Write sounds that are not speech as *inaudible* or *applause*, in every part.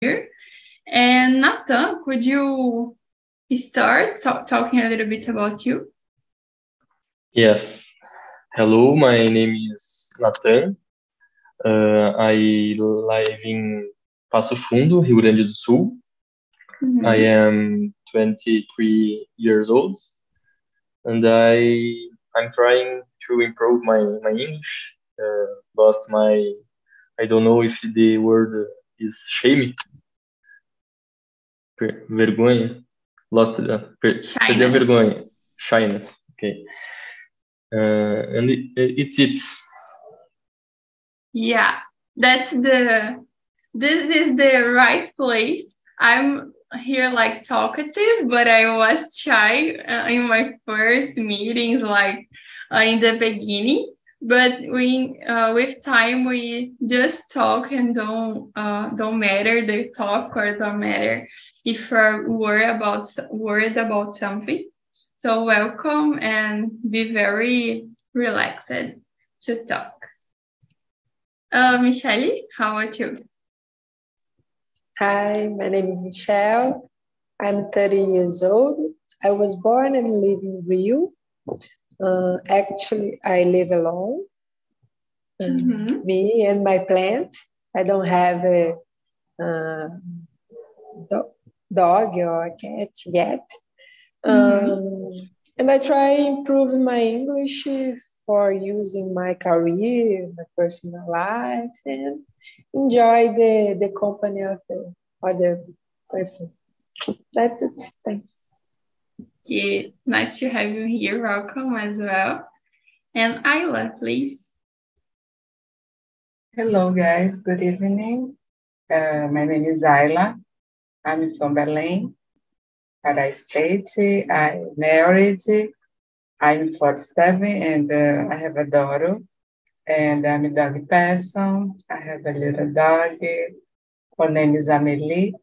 here. And Nathan, could you start so talking a little bit about you? Yes. Hello, my name is Nathan. Uh, I live in Passo Fundo, Rio Grande do Sul. Mm -hmm. I am 23 years old, and I I'm trying to improve my my English. Uh, lost my I don't know if the word is shame. Vergonha. Lost uh, per, a vergonha. Shyness. Okay. Uh, and it, it's it. Yeah, that's the. This is the right place. I'm here like talkative, but I was shy uh, in my first meetings, like uh, in the beginning but we uh, with time we just talk and don't uh, don't matter the talk or don't matter if we're worried about worried about something so welcome and be very relaxed to talk uh, michelle how about you hi my name is michelle i'm 30 years old i was born and live in rio uh, actually, I live alone. Mm-hmm. Me and my plant. I don't have a, uh, do- dog or a cat yet. Mm-hmm. Um, and I try improving my English for using my career, my personal life, and enjoy the, the company of the other person. That's it. Thanks que nice to have you here. Welcome as well. And Ayla, please. Hello, guys. Good evening. Uh, my name is Ayla. I'm from Belém. Pará State. I'm married. I'm 47 and uh, I have a daughter. And I'm a dog person. I have a little dog. Her name is Amelie.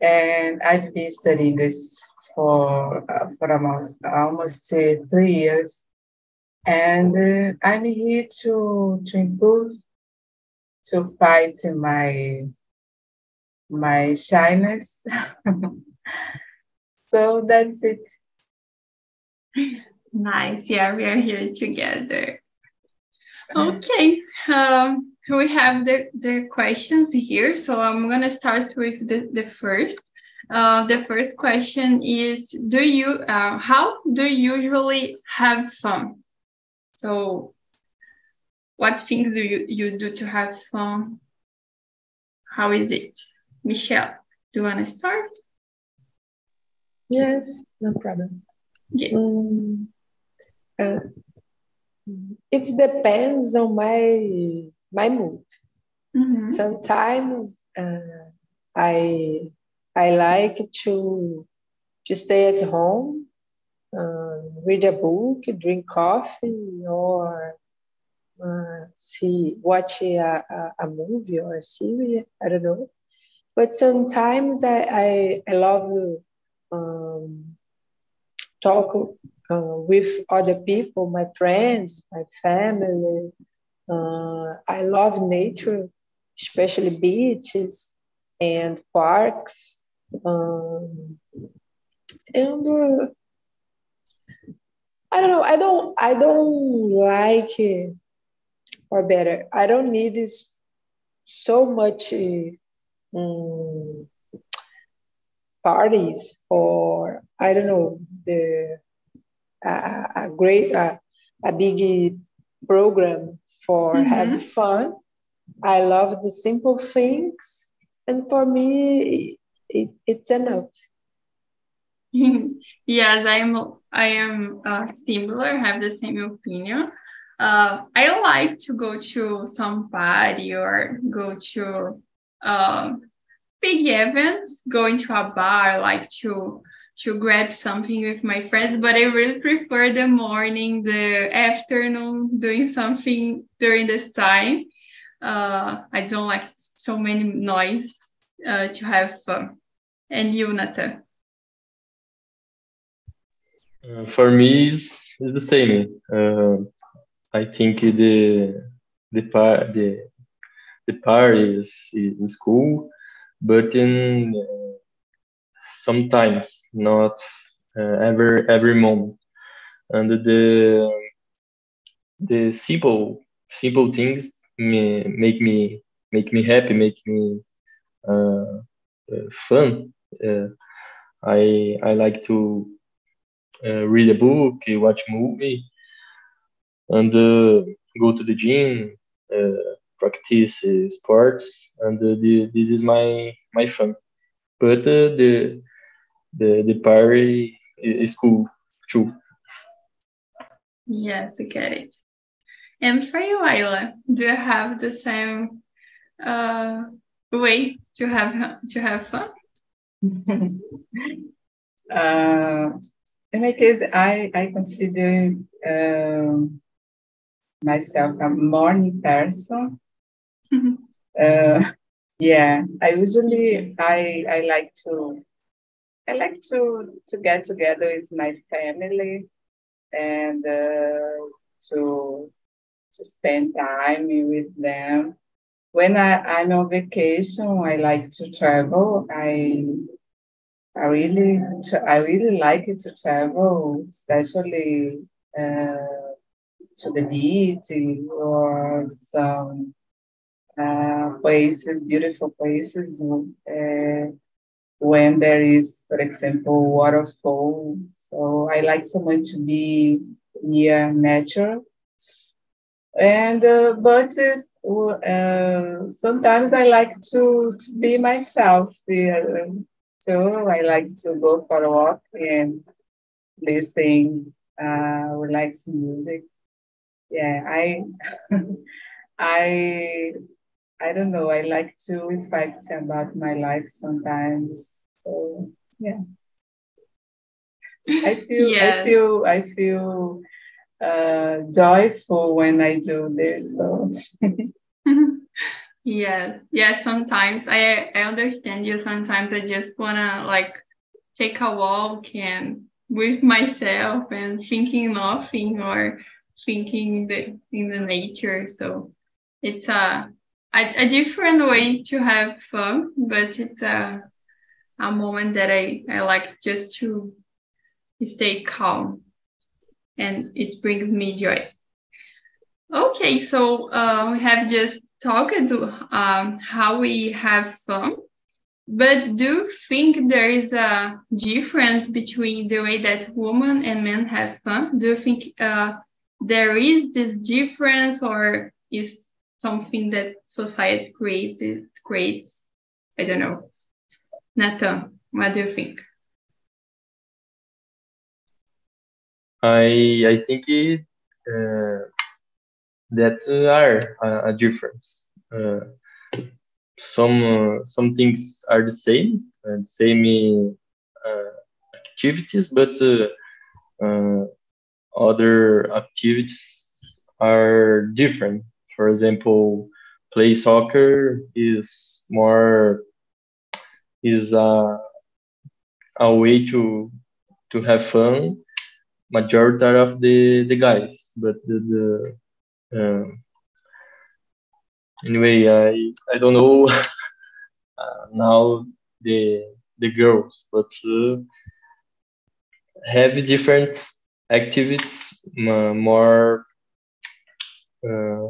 And I've been studying this for uh, for almost almost uh, three years, and uh, I'm here to to improve, to fight my my shyness. *laughs* so that's it. Nice. Yeah, we are here together. Okay. Um, we have the, the questions here. So I'm going to start with the, the first. Uh, the first question is do you uh, how do you usually have fun so what things do you, you do to have fun how is it michelle do you want to start yes no problem yeah. Um, uh, it depends on my my mood mm -hmm. sometimes uh, i I like to to stay at home, um, read a book, drink coffee, or uh, see watch a, a, a, movie or a series. I don't know. But sometimes I I, I love um, talk uh, with other people, my friends, my family. Uh, I love nature, especially beaches and parks. Um, and uh, I don't know. I don't. I don't like, it, or better, I don't need this so much um, parties or I don't know the a, a great a, a big program for mm-hmm. having fun. I love the simple things, and for me, it, it's enough. *laughs* yes, I am. I am uh, similar. Have the same opinion. Uh, I like to go to some party or go to um, big events. Going to a bar, like to to grab something with my friends. But I really prefer the morning, the afternoon, doing something during this time. Uh, I don't like so many noise uh, to have fun. And you? Uh, for me, it's, it's the same. Uh, I think the the part the the parties in school but in uh, sometimes not uh, every every moment. And the the simple simple things me, make me make me happy make me uh, uh, fun. Uh, i i like to uh, read a book watch movie and go to the gym practice sports and the, this is my my fun but the the the party is cool too Yes, I get it. And for you, Ayla, do you have the same uh, way to have to have fun? *laughs* uh, in my case, I I consider uh, myself a morning person. Uh, yeah, I usually I I like to I like to to get together with my family and uh, to to spend time with them. When I, I'm on vacation, I like to travel. I I really I really like it to travel, especially uh, to the beach or some uh, places, beautiful places. Uh, when there is, for example, waterfall. So I like so much to be near nature. And uh, but uh, sometimes I like to, to be myself. So I like to go for a walk and listen uh, relaxing music. Yeah, I *laughs* I I don't know. I like to reflect about my life sometimes. So yeah. I feel yes. I feel I feel uh, joyful when I do this. So *laughs* yeah, yeah. Sometimes I I understand you. Sometimes I just wanna like take a walk and with myself and thinking nothing or thinking the in the nature. So it's a a, a different way to have fun, but it's a a moment that I, I like just to stay calm and it brings me joy. Okay, so uh, we have just talked to um, how we have fun, but do you think there is a difference between the way that women and men have fun? Do you think uh, there is this difference or is something that society created creates. I don't know. Nathan, what do you think? I I think it, uh, that are a, a difference. Uh, some uh, some things are the same, and same uh, activities, but uh, uh, other activities are different for example, play soccer is more is a a way to to have fun majority of the the guys but the, the um, anyway i i don't know *laughs* uh, now the the girls but uh, have different activities more uh,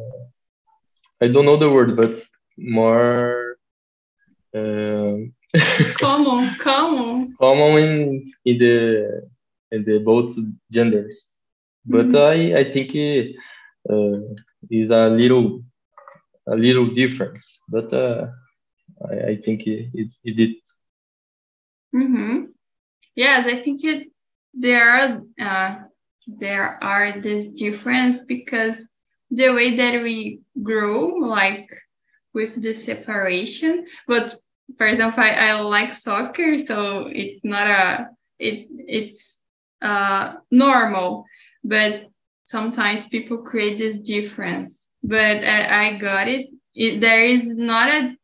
I don't know the word, but more *laughs* uh, common, common, common in in the in the both genders. But mm-hmm. I I think it uh, is a little a little difference, but uh, I, I think it it, it did. Mm-hmm. Yes, I think it there are uh, there are this difference because the way that we grow, like with the separation. But for example, I, I like soccer, so it's not a it it's uh normal, but sometimes people create this difference. But I, I got it. it. There is not a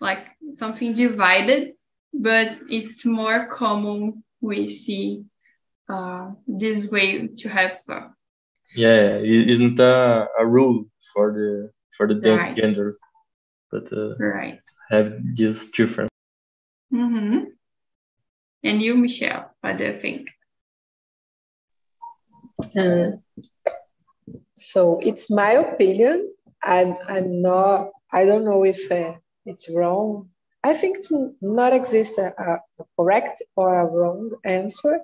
like something divided, but it's more common we see uh, this way to have fun yeah it isn't a, a rule for the for the right. gender but uh, right have this difference Mm-hmm. And you, Michelle, what do you think? Uh, so it's my opinion. I'm I'm not. I don't know if uh, it's wrong. I think it's not exist a, a correct or a wrong answer,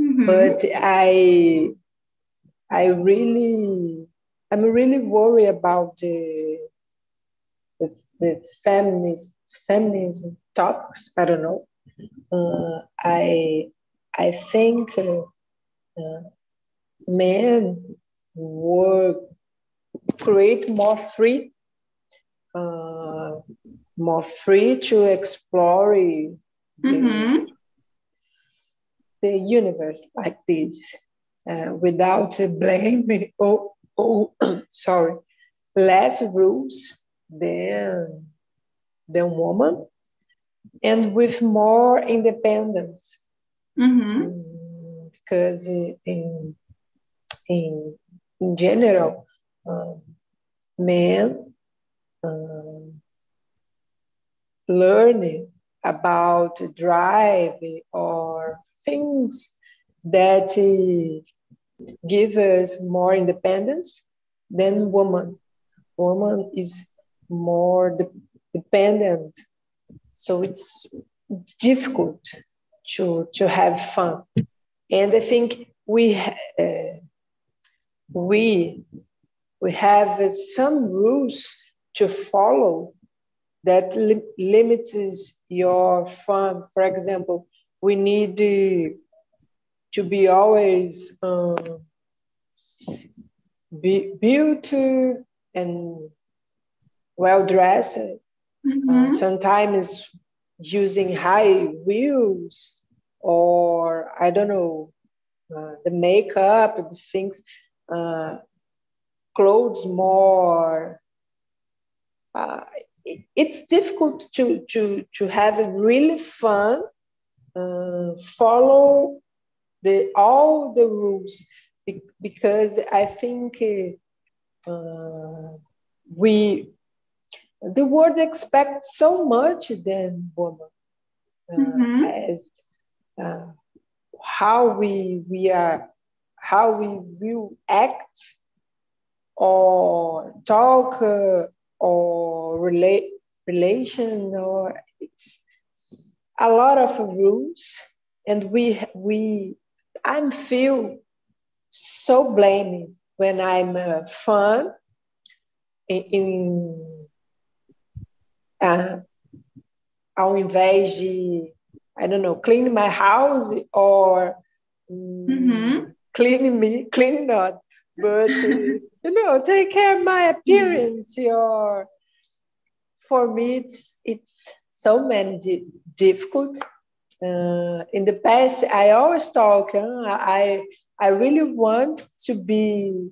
mm-hmm. but I I really I'm really worried about the the, the feminism feminism topics. I don't know. Uh, I I think uh, uh, men were create more free, uh, more free to explore mm-hmm. the, universe like this uh, without blame. Oh, oh, *clears throat* sorry, less rules than than woman, and with more independence. Mm-hmm. Mm, because in in, in general, um, men um, learning about drive or things that uh, give us more independence than woman. Woman is more de- dependent, so it's difficult to to have fun. And I think we uh, we we have some rules to follow that li- limits your fun. For example, we need to, to be always um, be beauty and well dressed. Mm-hmm. Uh, sometimes using high wheels or I don't know uh, the makeup, the things uh, clothes more. Uh, it's difficult to, to, to have a really fun, uh, follow the all the rules because I think uh, we the world expects so much than woman uh, mm-hmm. as uh, how we we are how we will act or talk uh, or relate relation or it's a lot of rules and we we i feel so blaming when i'm uh, fun in, uh, ao invés de i don't know clean my house or mm, mm-hmm cleaning me, cleaning not, but uh, *laughs* you know, take care of my appearance. Or for me, it's it's so many di- difficult. Uh, in the past, I always talk. Huh? I I really want to be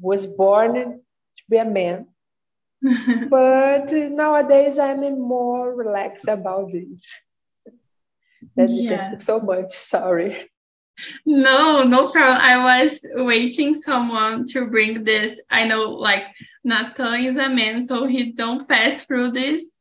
was born to be a man, *laughs* but nowadays I'm more relaxed about this. That's yeah. so much. Sorry. No, no problem. I was waiting someone to bring this. I know like Nathan is a man, so he don't pass through this.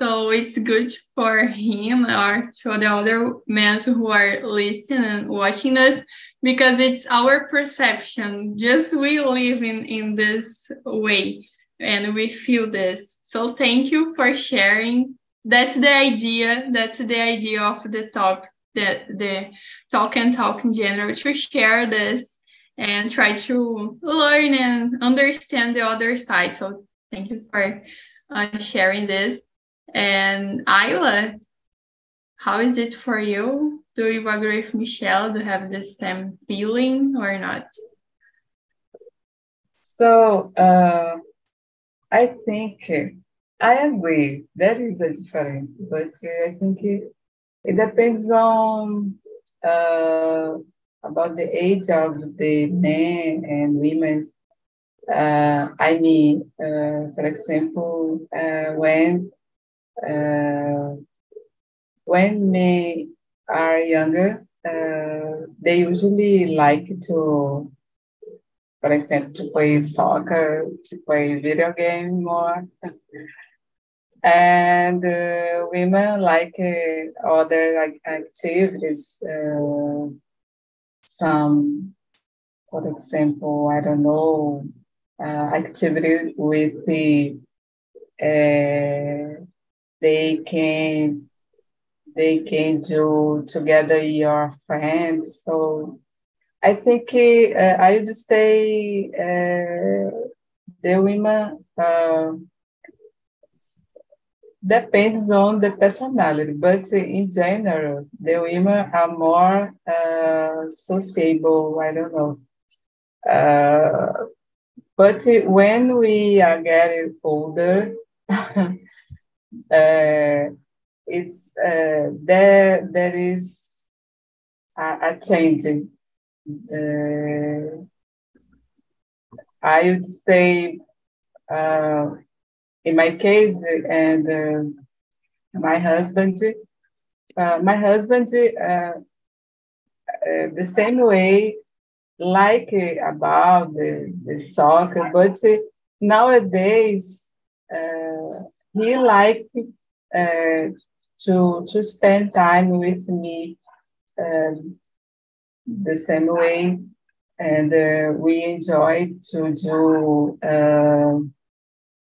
So it's good for him or for the other men who are listening and watching us because it's our perception. Just we live in, in this way and we feel this. So thank you for sharing. That's the idea. That's the idea of the talk the the talk and talk in general to share this and try to learn and understand the other side. So thank you for uh, sharing this. And Ayla, how is it for you? Do you agree with Michelle? You have the same feeling or not? So uh, I think I agree. There is a difference, but I think it depends on uh, about the age of the men and women. Uh, I mean, uh, for example, uh, when uh, when men are younger, uh, they usually like to, for example, to play soccer, to play video game more. *laughs* and uh, women like uh, other like activities uh, some for example i don't know uh, activity with the uh, they can they can do together your friends so i think uh, i would say the women depends on the personality, but in general, the women are more uh, sociable. I don't know. Uh, but when we are getting older, *laughs* uh, it's uh, there. There is a, a change. Uh, I would say uh, in my case, and uh, my husband, uh, my husband, uh, the same way, like about the, the soccer, but nowadays he liked uh, to to spend time with me um, the same way, and we enjoyed to do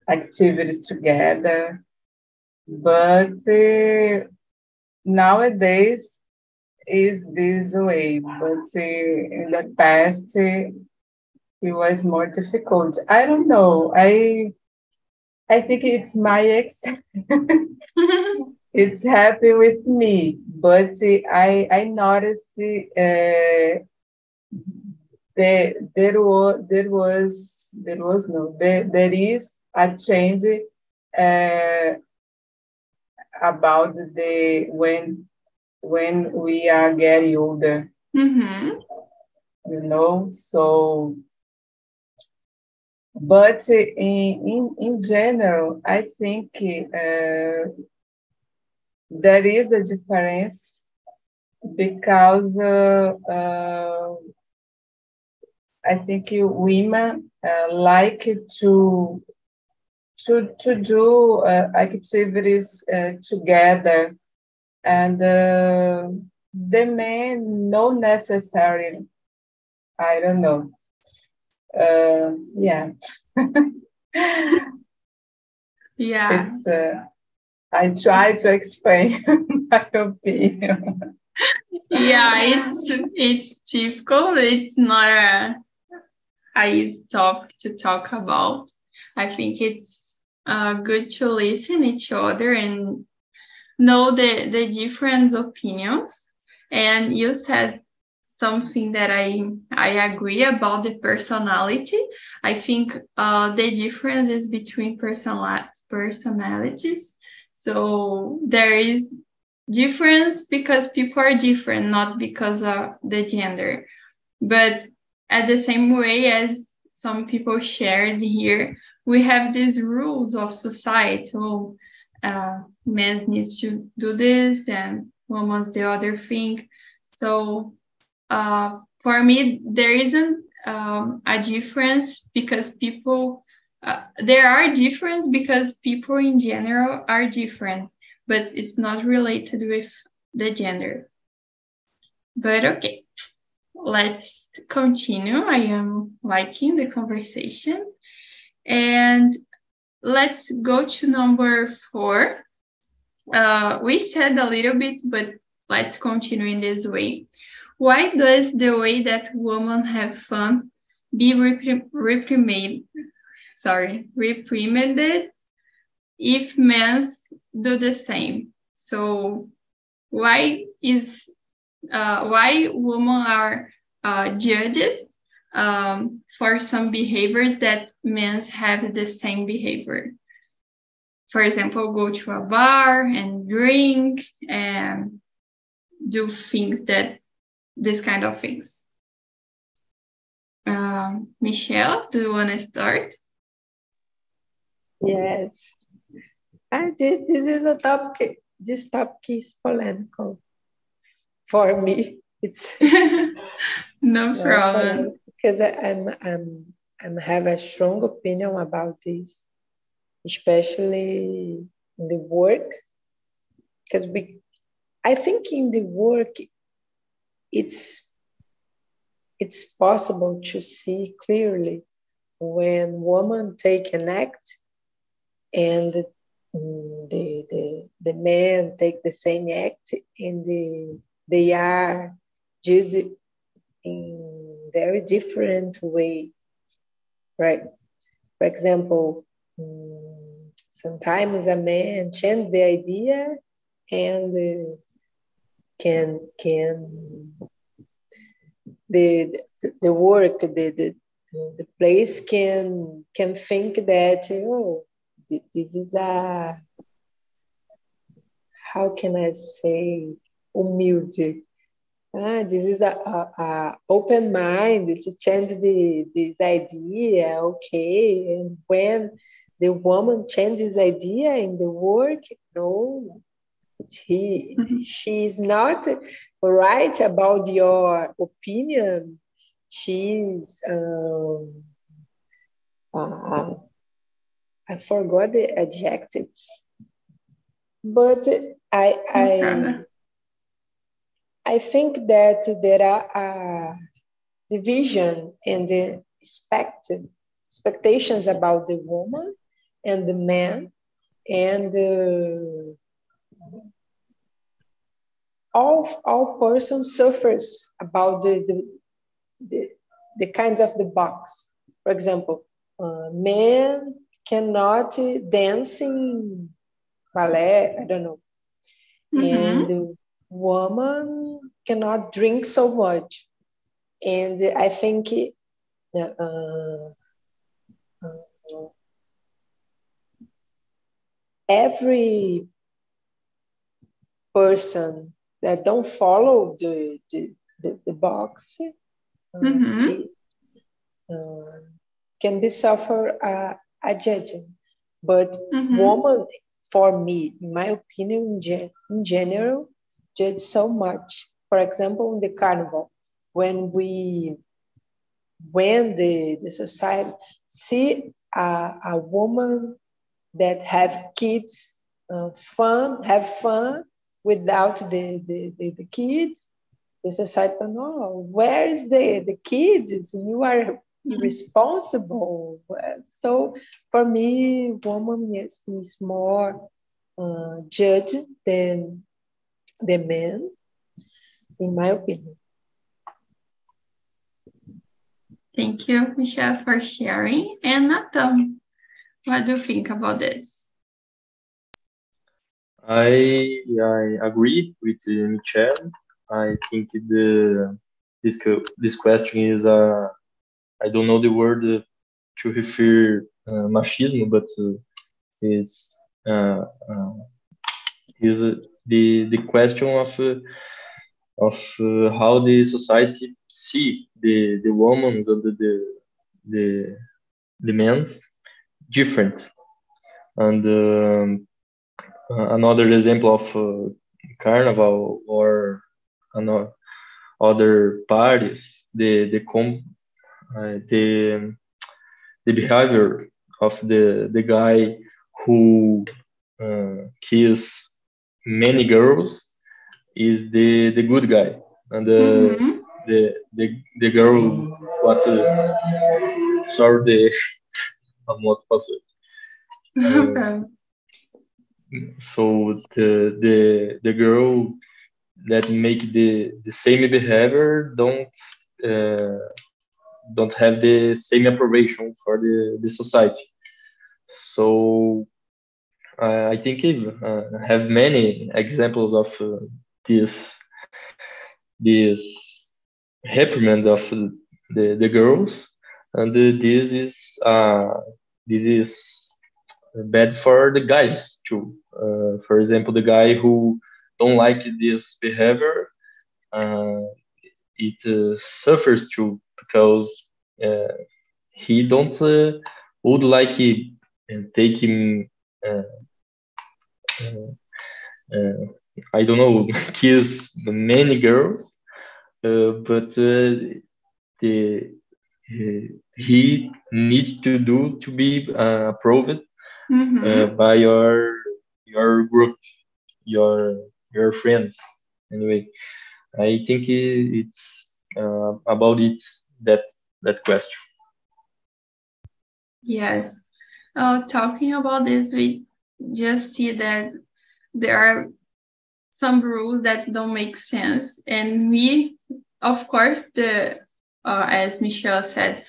activities together. But uh, nowadays is this way, but uh, in the past uh, it was more difficult. I don't know. I I think it's my ex. *laughs* it's happy with me, but I I noticed uh, there there was there was there was no there there is a change uh, about the when when we are getting older. Mm-hmm. You know, so but in in, in general, I think uh, there is a difference because uh, uh, I think women uh, like to to to do activities together, and the men not necessarily. I don't know. Uh, yeah. *laughs* yeah. It's. Uh, I try to explain *laughs* my opinion. yeah, it's it's difficult. It's not a, a easy topic to talk about. I think it's uh, good to listen each other and know the, the different opinions. And you said something that I I agree about the personality. I think uh, the difference is between personal personalities. So there is difference because people are different, not because of the gender. But at the same way as some people shared here, we have these rules of society. Oh, uh, men needs to do this and women's the other thing. So uh, for me, there isn't um, a difference because people, uh, there are difference because people in general are different, but it's not related with the gender. But okay, let's continue. I am liking the conversation. And let's go to number four. Uh, we said a little bit, but let's continue in this way. Why does the way that women have fun be reprimanded, sorry, reprimanded if men do the same? So why is uh, why women are uh, judged um, for some behaviors that men have the same behavior. For example, go to a bar and drink and do things that this kind of things. Um, Michelle, do you want to start? Yes. I did. This is a topic. This topic is polemical for me. It's *laughs* no problem because I'm I'm I'm have a strong opinion about this, especially in the work because we i think in the work it's it's possible to see clearly when women take an act and the, the, the, the take the same act and the, they are judged in very different way right? For example mm, sometimes a man change the idea and uh, can can the the work the, the the place can can think that oh this is a how can I say humilde ah, this is a, a, a, open mind to change the this idea okay? And when the woman changes idea in the work no she mm-hmm. she's not right about your opinion she's um, uh, I forgot the adjectives, but I I I think that there are a division in the expected expectations about the woman and the man and uh, all all persons suffers about the, the the, the kinds of the box. For example, uh, men cannot dance in ballet, I don't know. Mm-hmm. And woman cannot drink so much. And I think uh, uh, every person that don't follow the, the, the, the box mm-hmm. uh, can be suffer a, a judgment. But mm-hmm. woman, for me, in my opinion, in, gen- in general, judge so much. For example, in the carnival, when we, when the, the society see a, a woman that have kids, uh, fun, have fun without the, the, the, the kids, the society no where is the the kids? You are irresponsible. So for me woman is, is more uh, judged than the men in my opinion. Thank you michelle for sharing. And nathan what do you think about this i i agree with uh, michelle I think the this this question is uh, I don't know the word to refer uh, machismo, but uh, is uh, uh, is uh, the the question of uh, of uh, how the society see the the women and the the the, the men different. And um, another example of uh, carnival or and other parties, the the com uh, the the behavior of the the guy who uh, kills many girls is the the good guy. And the mm-hmm. the, the the girl what uh, sorry the a moto passou uh, so the the the girl that make the the same behavior don't uh, don't have the same approbation for the the society. So uh, I think I uh, have many examples of uh, this this reprimand of the the girls, and this is uh, this is bad for the guys too. Uh, for example, the guy who don't like this behavior, uh, it uh, suffers too because uh, he don't uh, would like it and take him. Uh, I don't know, *laughs* kiss many girls, but the he needs to do to be approved mm -hmm. by your your group, your your friends. Anyway, I think it's uh, about it that that question. Yes. Uh, talking about this, we just see that there are some rules that don't make sense, and we, of course, the uh, as Michelle said,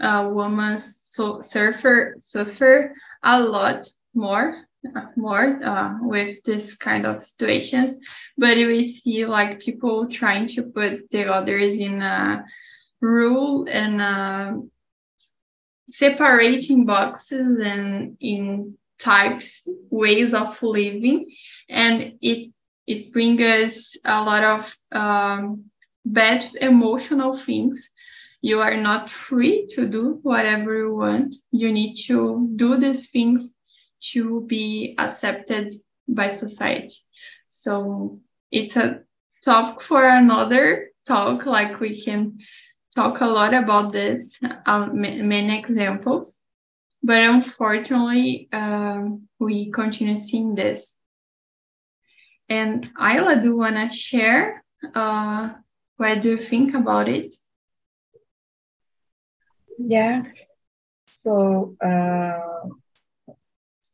uh, women so suffer suffer a lot more more uh, with this kind of situations. But we see like people trying to put the others in a rule and uh, separating boxes and in types ways of living. And it it brings us a lot of um, bad emotional things you are not free to do whatever you want you need to do these things to be accepted by society. So it's a topic for another talk, like we can talk a lot about this, um, many examples. But unfortunately, um, we continue seeing this. And Ayla, do you want to share uh, what do you think about it? Yeah. So, uh,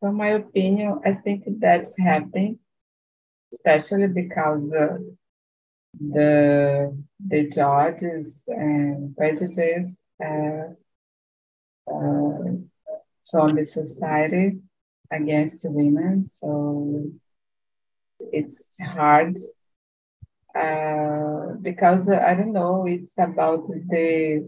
from my opinion, I think that's happening, especially because uh, the the judges and prejudice uh, uh, from the society against women. So it's hard uh, because uh, I don't know. It's about the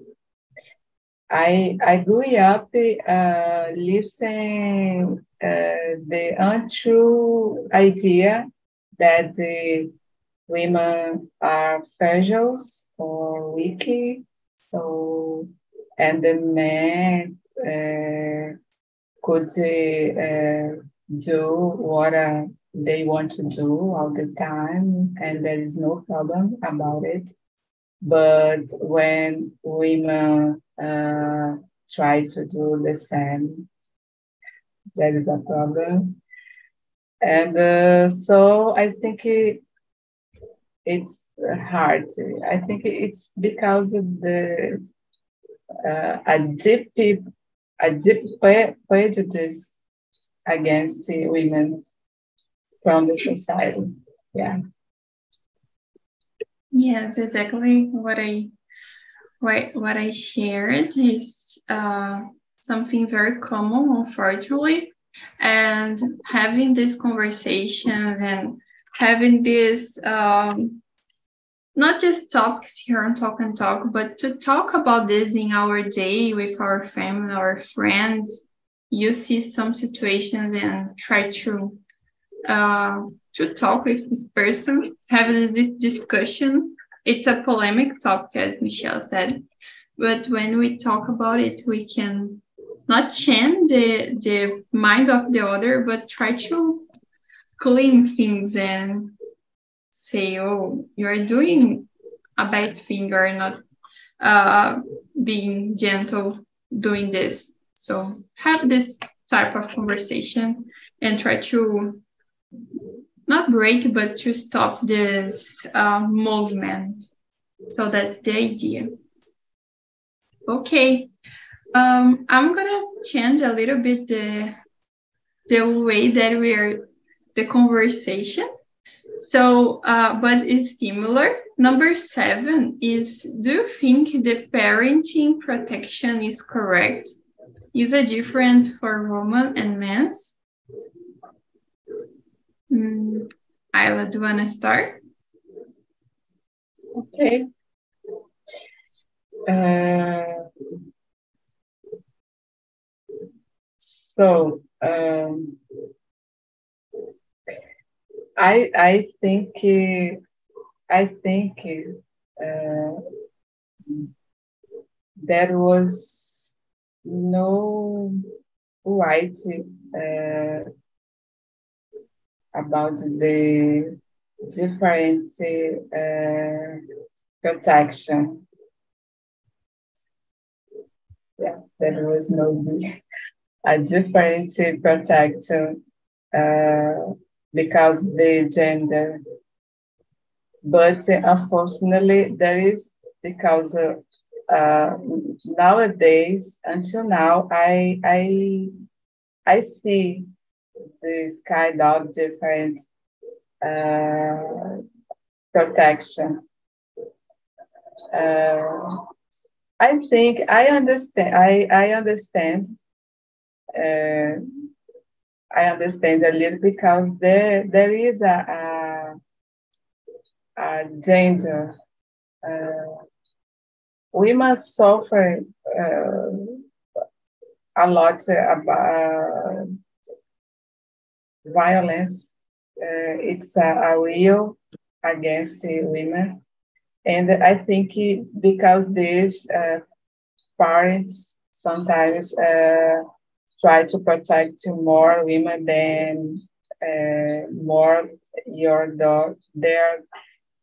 I I grew up uh, listening uh, the untrue idea that the women are fragile or weak, so and the men uh, could uh, do what uh, they want to do all the time, and there is no problem about it. But when women uh, try to do the same, there is a problem. And uh, so I think it, it's hard. I think it's because of the uh, a deep a deep prejudice against women from the society. Yeah. Yes, exactly what I what what I shared is uh, something very common, unfortunately, and having these conversations and having these um, not just talks here on Talk and Talk, but to talk about this in our day with our family, our friends. You see some situations and try to uh, to talk with this person, have this discussion. It's a polemic topic, as Michelle said, but when we talk about it, we can not change the the mind of the other, but try to clean things and say, "Oh, you're doing a bad thing. You're not uh, being gentle doing this." So have this type of conversation and try to not break, but to stop this uh, movement. So that's the idea. Okay, um, I'm gonna change a little bit the the way that we are the conversation. So, uh, but it's similar. Number seven is: Do you think the parenting protection is correct? Is a difference for women and men's? Mm, Ayla, do you want to start? Okay. Uh, so um, I I think I think uh, there was no right uh, about the different uh, protection. Yeah, there was no a different protection uh, because the gender. But unfortunately, there is because uh, uh, nowadays, until now, I I I see this kind of different uh, protection. Uh, I think I understand. I I understand. Uh, I understand a little bit because there there is a, a, a gender. Uh, we must suffer uh, a lot about violence. Uh, it's a, a real against women. And I think because these uh, parents sometimes uh, try to protect more women than uh, more your daughter, their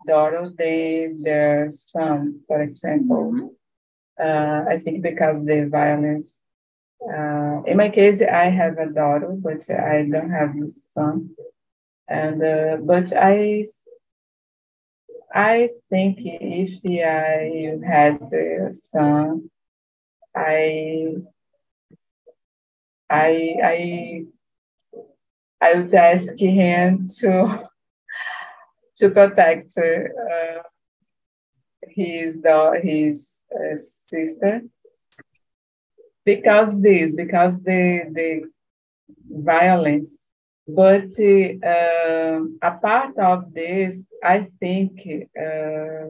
daughter than their son, for example. Mm-hmm. Uh, I think because the violence. Uh, in my case, I have a daughter, but I don't have a son. And uh, but I I think if I had a son, I I I I would ask him to to protect uh, his the his uh, sister because this because the the violence. But uh, a part of this, I think uh,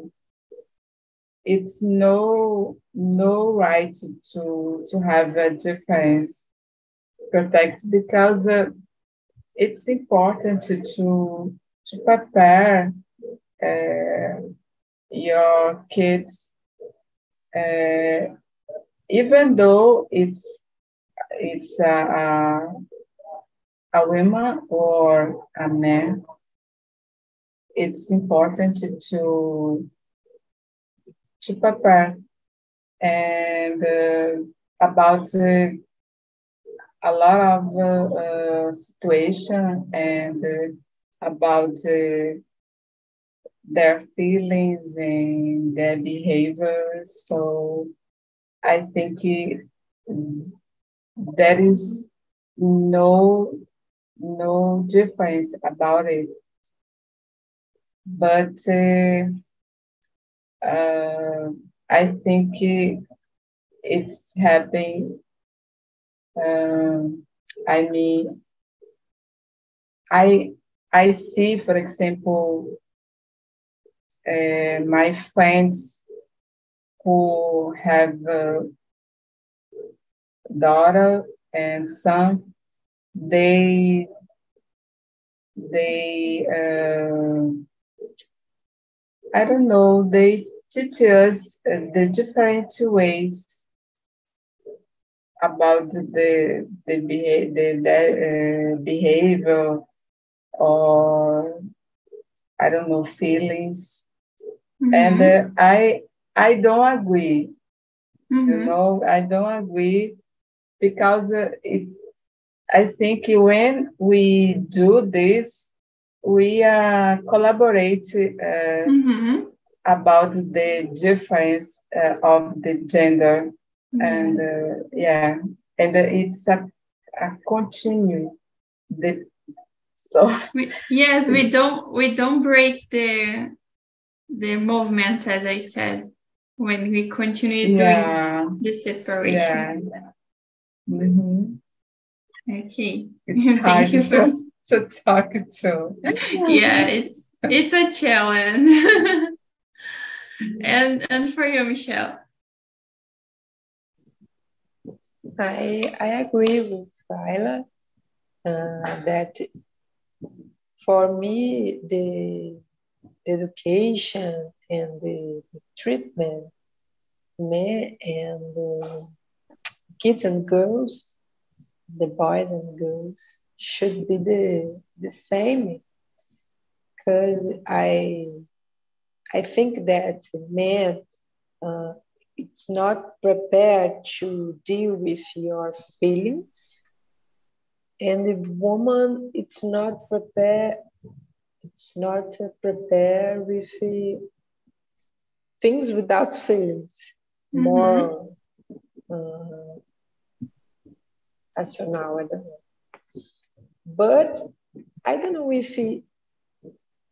it's no no right to to have a defense protect because uh, it's important to to, to prepare uh, your kids uh, even though it's it's a, a woman or a man, it's important to, to, to prepare and uh, about uh, a lot of uh, uh situation and uh, about uh, their feelings and their behaviors. So I think it, there is no no difference about it. But uh, uh, I think it's happening. Um, I mean, I I see, for example, uh, my friends who have a daughter and son they they uh, I don't know they teach us uh, the different ways about the the, beha- the, the uh, behavior or I don't know feelings mm-hmm. and uh, I I don't agree mm-hmm. you know I don't agree because it I think when we do this, we uh, collaborate uh, mm-hmm. about the difference uh, of the gender, yes. and uh, yeah, and it's a, a continue. The so we, yes, we don't we don't break the the movement as I said when we continue yeah. doing the separation. Yeah. Mm-hmm. Okay. It's *laughs* hard you to, to talk to. yeah, it's it's a challenge. *laughs* and and for you, Michelle. I I agree with Ayla uh, that for me the, the education and the, the treatment men and uh, kids and girls the boys and girls should be the the same. Because I I think that men uh, it's not prepared to deal with your feelings. And the woman it's not prepared it's not prepared with things without feelings mm-hmm. more uh, rational i don't know but i don't know if he,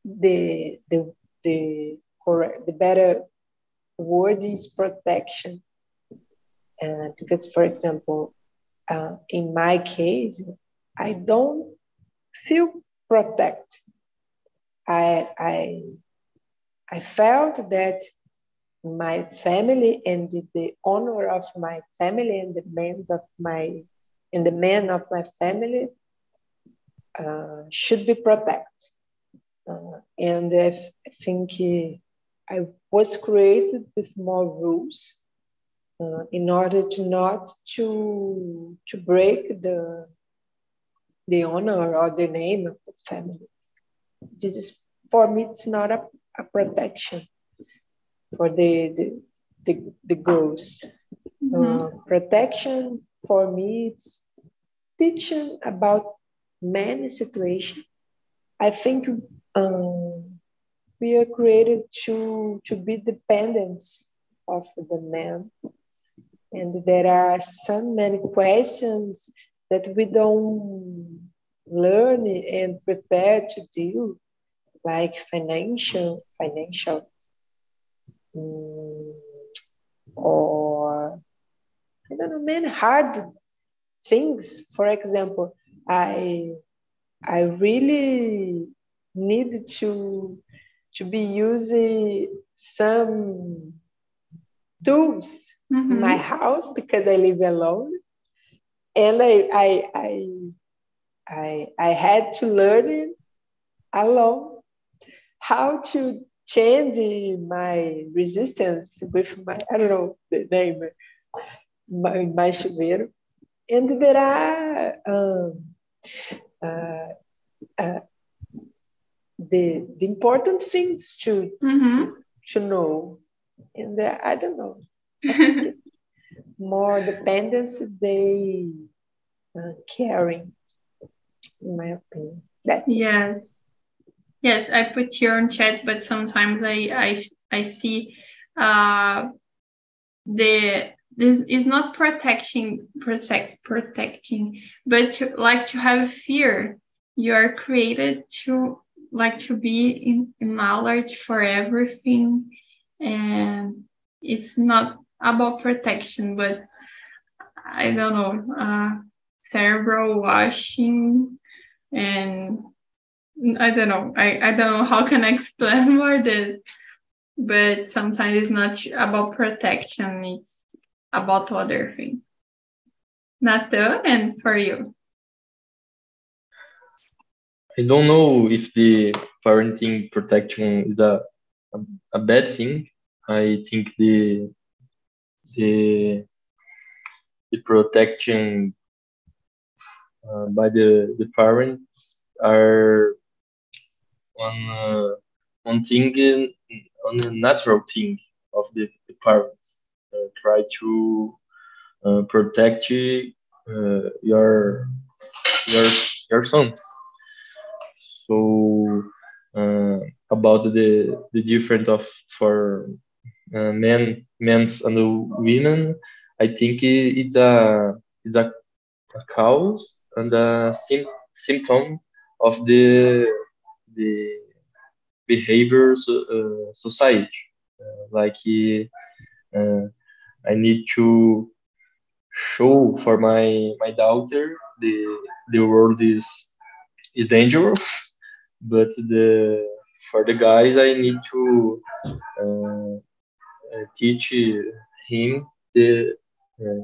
the the the correct the better word is protection uh, because for example uh, in my case I don't feel protect. I, I, I felt that my family and the, honor of my family and the men of my and the men of my family uh, should be protected. Uh, and I think I was created with more rules uh, in order to not to to break the the honor or the name of the family. This is for me, it's not a, a protection for the the, the, the ghost. Mm-hmm. Uh, protection for me, it's teaching about many situations. I think uh, we are created to to be dependent of the man, and there are so many questions that we don't learn and prepare to deal, like financial, financial, um, or I don't know, many hard things. For example, I I really need to to be using some tools mm-hmm. in my house because I live alone and I, I, I, I, I had to learn it alone how to change my resistance with my, I don't know the name, my, my chuveiro. And there are um, uh, uh, the, the important things to, mm-hmm. to, to, know. And uh, I don't know. *laughs* more dependence they uh, caring, in my opinion. That's yes. It. Yes, I put here on chat, but sometimes I I, I see uh, the this is not protecting protect protecting, but to, like to have fear. You are created to like to be in, in knowledge for everything, and it's not about protection, but I don't know, uh, cerebral washing and I don't know. I, I don't know how can I explain *laughs* more this, but sometimes it's not about protection, it's about other things. Nathan, and for you. I don't know if the parenting protection is a, a, a bad thing. I think the the the protection uh, by the the parents are one uh, one thing in, on a natural thing of the, the parents. Uh, try to uh, protect uh, your your your sons. So uh, about the the different of for uh, men, men's and women, I think it's a it's a, a cause and a sim- symptom of the the behaviors uh, society. Uh, like uh, I need to show for my my daughter the the world is is dangerous, *laughs* but the for the guys I need to uh, teach him the uh,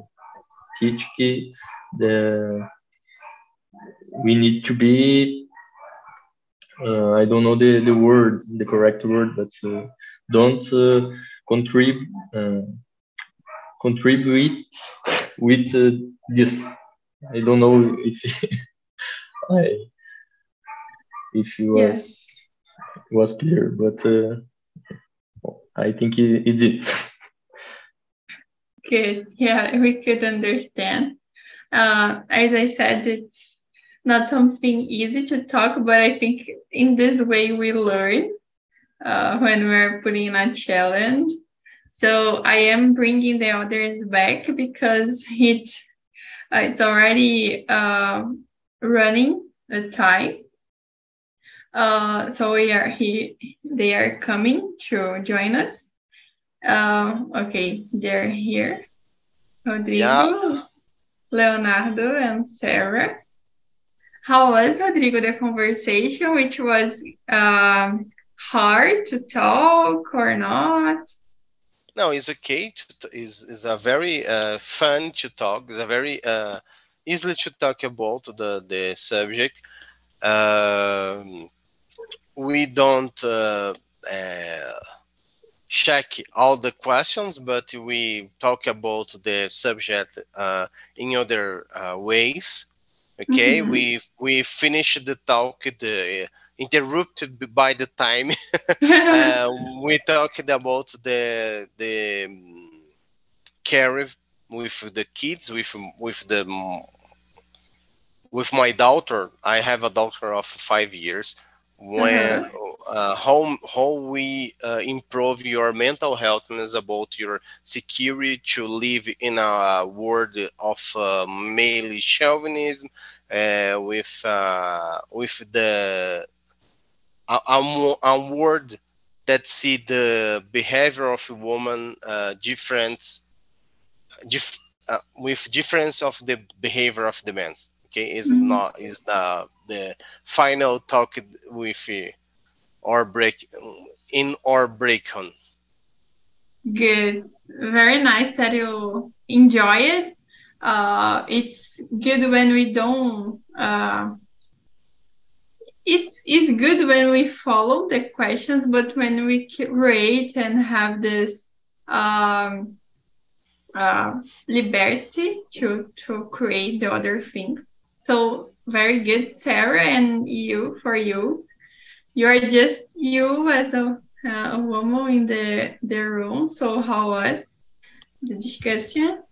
teach the we need to be uh, I don't know the, the word, the correct word, but uh, don't uh, contribute uh, contribute with this. I don't know if *laughs* I if it was yes. was clear, but I think it, it did. Good. Yeah, we could understand. Uh, as I said, it's not something easy to talk, but I think in this way we learn uh, when we're putting in a challenge. So I am bringing the others back because it uh, it's already uh, running the time. Uh, so we are here. They are coming to join us. Uh, okay, they're here. Rodrigo, yeah. Leonardo, and Sarah. How was Rodrigo the conversation? Which was um, hard to talk or not? No, it's okay. Is is a very uh, fun to talk. It's a very uh, easily to talk about the the subject. Um, we don't uh, uh, check all the questions, but we talk about the subject uh, in other uh, ways. Okay, mm -hmm. we we finish the talk the interrupted by the time. uh, *laughs* *laughs* we talked about the the um, care with the kids, with with the with my daughter. I have a daughter of five years. When mm-hmm. uh, how how we uh, improve your mental health is about your security to live in a world of uh, male chauvinism, uh, with uh, with the a, a, a word that see the behavior of a woman uh, different dif, uh, with difference of the behavior of the man okay is mm-hmm. not is the the final talk with uh, or break in or break on good very nice that you enjoy it uh, it's good when we don't uh, it's it's good when we follow the questions, but when we create and have this um, uh, liberty to to create the other things. So very good, Sarah, and you for you. You are just you as a, uh, a woman in the the room. So how was the discussion?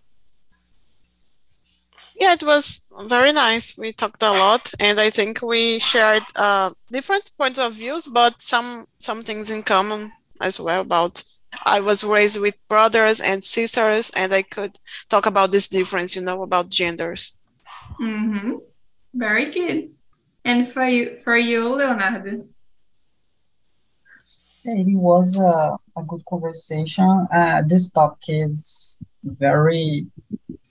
Yeah, it was very nice. We talked a lot, and I think we shared uh, different points of views, but some some things in common as well. About I was raised with brothers and sisters, and I could talk about this difference, you know, about genders. Mm-hmm. Very good. And for you, for you, Leonardo. It was a, a good conversation. Uh, this topic is very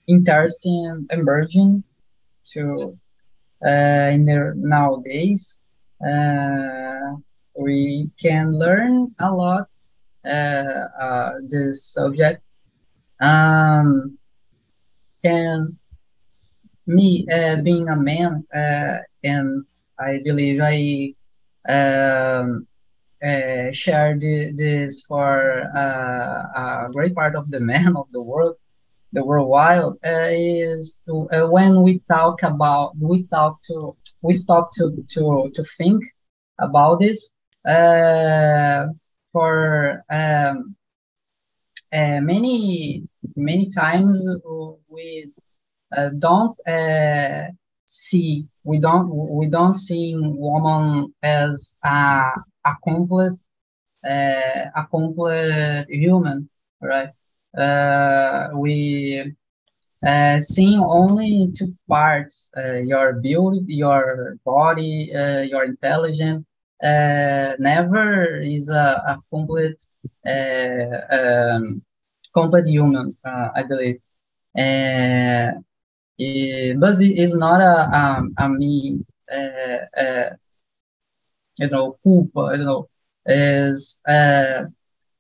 interesting and emerging to uh, in the nowadays. Uh, we can learn a lot uh, uh, this subject. Um, and me uh, being a man, uh, and I believe I um, uh, share this for a great part of the *laughs* men of the world the worldwide uh, is uh, when we talk about we talk to we stop to to to think about this uh, for um, many many times we don't uh, see we don't we don't see woman as a a complete a complete human right? Uh, we uh, seeing only two parts uh, your beauty your body uh, your intelligence. Uh, never is a, a complete uh, um, complete human uh, i believe but is not a um, a me you know culpa you know is uh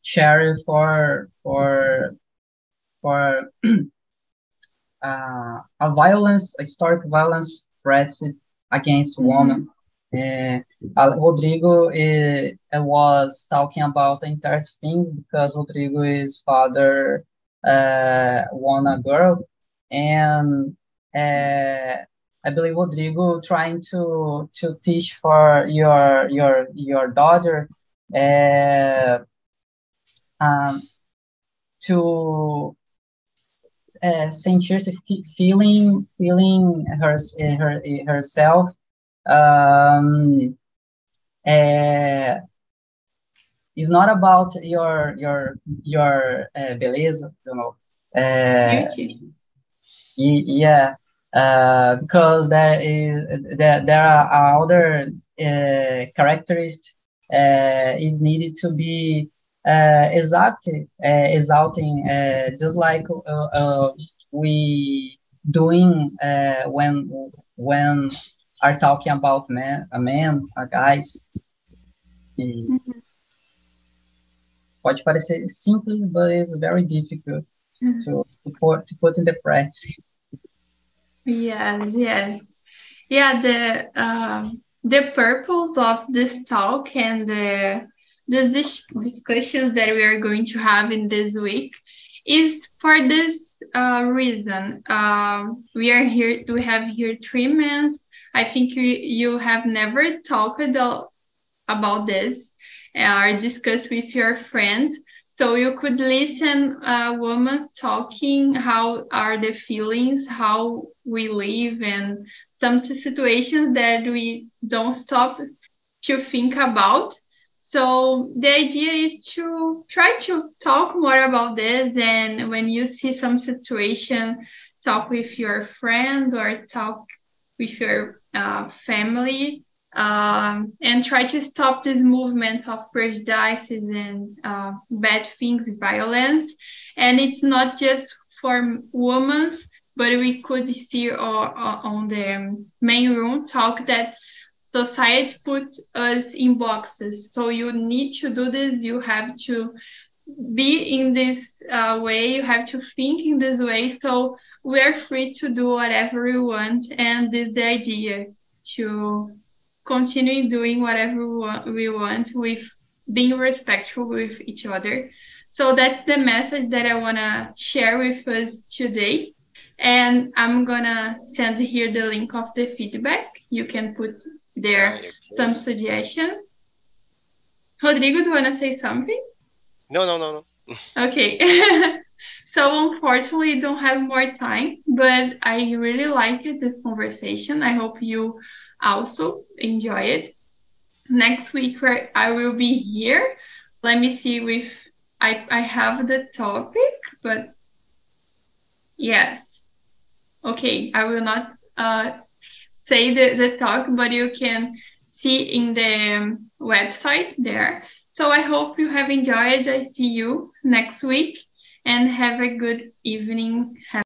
share for for for *clears throat* uh, a violence, a historic violence threats against women. Uh, Rodrigo uh, was talking about the entire thing because Rodrigo is father uh, won a girl, and uh, I believe Rodrigo trying to to teach for your your your daughter uh, um, to uh, sentir-se feeling feeling her, her herself um, uh, it's not about your your your uh, beleza, you know. Uh, yeah, uh, because there is there, there are other uh, characteristics uh, is needed to be uh, exalted, uh, exalting, uh, just like uh, we doing uh, when when are talking about men, a man, a guys. E uhum. Pode parecer simples, but it's very difficult to, to, put, to put in the practice. Yes, yes. Yeah, the um, the purpose of this talk and the this dis discussions that we are going to have in this week is for this uh, reason. Uh, we are here, we have here three men. I think you, you have never talked about this or discussed with your friends. So you could listen uh, women talking, how are the feelings, how we live, and some situations that we don't stop to think about. So the idea is to try to talk more about this, and when you see some situation, talk with your friend or talk with your uh, family um, and try to stop this movement of prejudices and uh, bad things, violence. And it's not just for women, but we could see uh, uh, on the main room talk that society put us in boxes. So you need to do this, you have to be in this uh, way, you have to think in this way. So we're free to do whatever we want. And this is the idea to continue doing whatever we want with being respectful with each other. So that's the message that I want to share with us today. And I'm going to send here the link of the feedback. You can put there okay. some suggestions. Rodrigo, do you want to say something? No, no, no, no. *laughs* okay. *laughs* so unfortunately, don't have more time, but I really liked this conversation. I hope you also enjoy it. Next week where I will be here. Let me see if I, I have the topic, but yes. Okay, I will not uh, say the, the talk, but you can see in the website there. So I hope you have enjoyed. I see you next week and have a good evening. Have